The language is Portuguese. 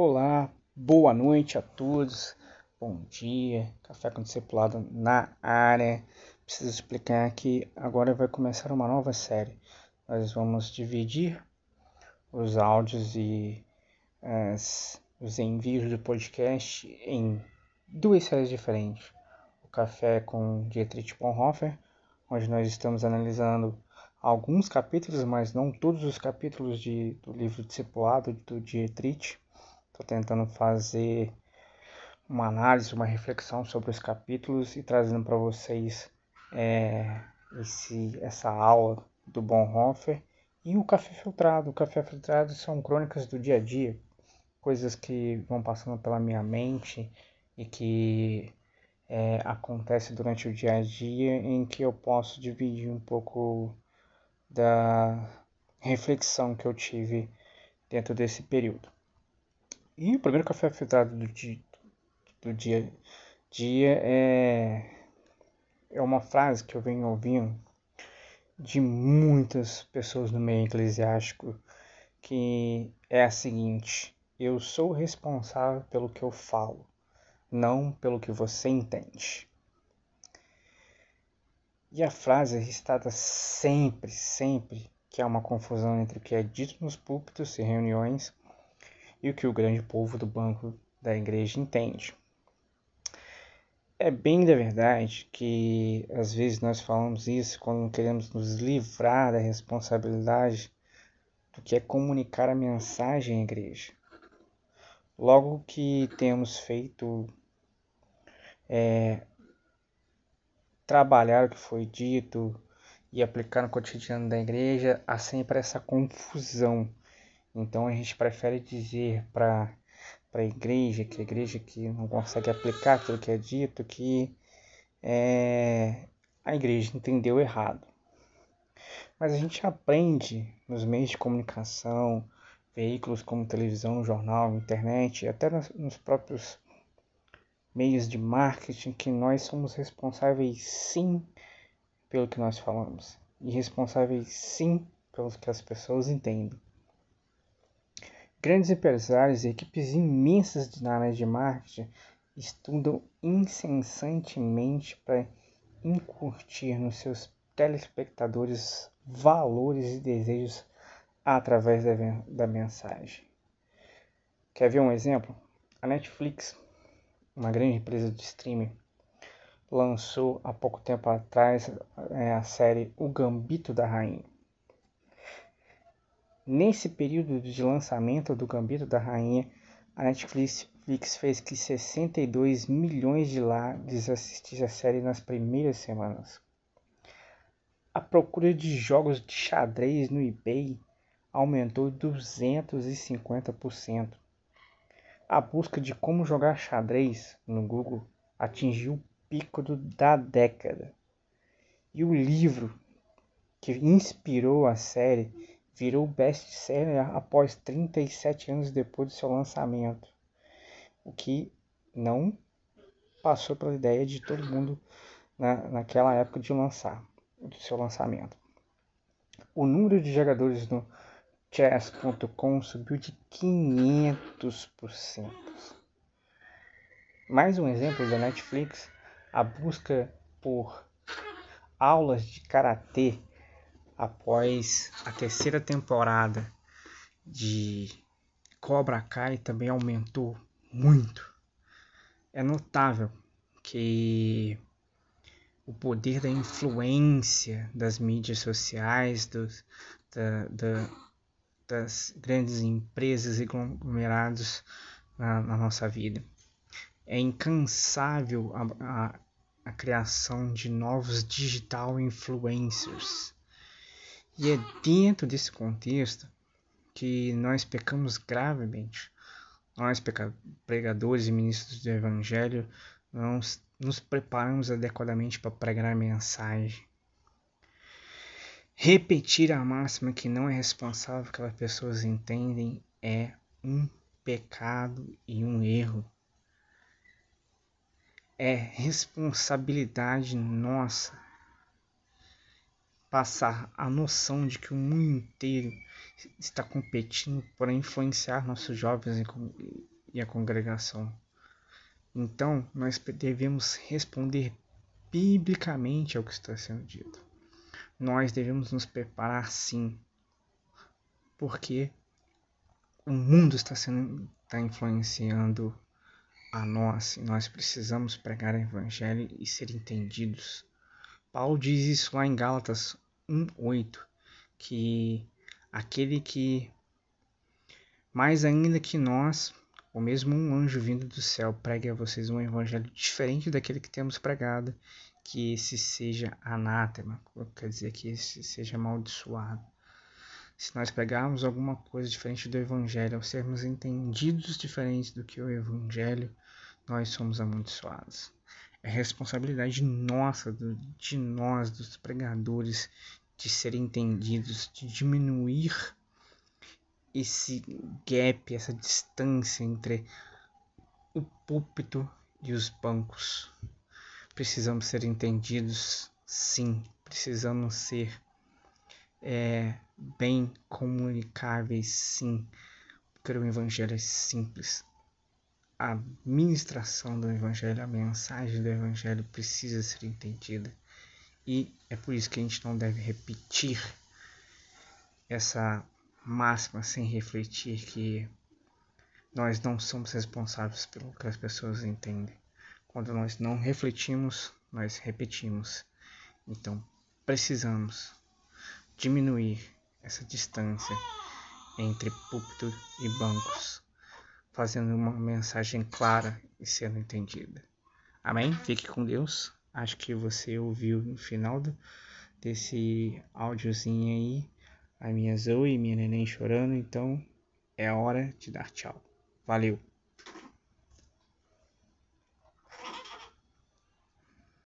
Olá, boa noite a todos, bom dia, café com discipulado na área. Preciso explicar que agora vai começar uma nova série. Nós vamos dividir os áudios e as, os envios do podcast em duas séries diferentes. O Café com Dietrich Bonhoeffer, onde nós estamos analisando alguns capítulos, mas não todos os capítulos de, do livro Discipulado do Dietrich. Estou tentando fazer uma análise, uma reflexão sobre os capítulos e trazendo para vocês é, esse, essa aula do Bonhoeffer e o café filtrado. O café filtrado são crônicas do dia a dia, coisas que vão passando pela minha mente e que é, acontece durante o dia a dia em que eu posso dividir um pouco da reflexão que eu tive dentro desse período. E o primeiro café filtrado do dia, do dia, dia é, é uma frase que eu venho ouvindo de muitas pessoas no meio eclesiástico, que é a seguinte: eu sou responsável pelo que eu falo, não pelo que você entende. E a frase é restada sempre, sempre que há uma confusão entre o que é dito nos púlpitos e reuniões e o que o grande povo do banco da igreja entende. É bem da verdade que às vezes nós falamos isso quando queremos nos livrar da responsabilidade do que é comunicar a mensagem à igreja. Logo que temos feito é, trabalhar o que foi dito e aplicar no cotidiano da igreja, há sempre essa confusão. Então a gente prefere dizer para a igreja, que a igreja que não consegue aplicar aquilo que é dito, que é, a igreja entendeu errado. Mas a gente aprende nos meios de comunicação, veículos como televisão, jornal, internet, até nos próprios meios de marketing que nós somos responsáveis sim pelo que nós falamos e responsáveis sim pelo que as pessoas entendem. Grandes empresários e equipes imensas na área de marketing estudam incessantemente para incutir nos seus telespectadores valores e desejos através da, da mensagem. Quer ver um exemplo? A Netflix uma grande empresa de streaming, lançou há pouco tempo atrás é, a série O Gambito da Rainha. Nesse período de lançamento do Gambito da Rainha, a Netflix fez que 62 milhões de lares assistissem a série nas primeiras semanas. A procura de jogos de xadrez no eBay aumentou 250% a busca de como jogar xadrez no Google atingiu o pico da década. E o livro que inspirou a série virou best-seller após 37 anos depois do seu lançamento, o que não passou pela ideia de todo mundo na, naquela época de lançar, do seu lançamento. O número de jogadores no chess.com subiu de 500%. Mais um exemplo da Netflix, a busca por aulas de karatê após a terceira temporada de Cobra Kai também aumentou muito. É notável que o poder da influência das mídias sociais, dos, da, da, das grandes empresas e conglomerados na, na nossa vida. É incansável a, a, a criação de novos digital influencers. E é dentro desse contexto que nós pecamos gravemente. Nós, pregadores e ministros do Evangelho, não nos preparamos adequadamente para pregar a mensagem Repetir a máxima que não é responsável que as pessoas entendem é um pecado e um erro. É responsabilidade nossa passar a noção de que o mundo inteiro está competindo para influenciar nossos jovens e a congregação. Então, nós devemos responder biblicamente ao que está sendo dito. Nós devemos nos preparar sim, porque o mundo está sendo está influenciando a nós e nós precisamos pregar o evangelho e ser entendidos. Paulo diz isso lá em Gálatas 1:8, que aquele que mais ainda que nós, ou mesmo um anjo vindo do céu, pregue a vocês um evangelho diferente daquele que temos pregado, que esse seja anátema, quer dizer que esse seja amaldiçoado. Se nós pegarmos alguma coisa diferente do evangelho, ao sermos entendidos diferentes do que o evangelho, nós somos amaldiçoados. É responsabilidade nossa, de nós, dos pregadores, de serem entendidos, de diminuir esse gap, essa distância entre o púlpito e os bancos. Precisamos ser entendidos, sim, precisamos ser é, bem comunicáveis, sim, porque o Evangelho é simples. A ministração do Evangelho, a mensagem do Evangelho precisa ser entendida. E é por isso que a gente não deve repetir essa máxima sem refletir que nós não somos responsáveis pelo que as pessoas entendem. Quando nós não refletimos, nós repetimos. Então, precisamos diminuir essa distância entre púlpito e bancos, fazendo uma mensagem clara e sendo entendida. Amém? Fique com Deus. Acho que você ouviu no final do, desse áudiozinho aí a minha Zoe e minha neném chorando, então é hora de dar tchau. Valeu!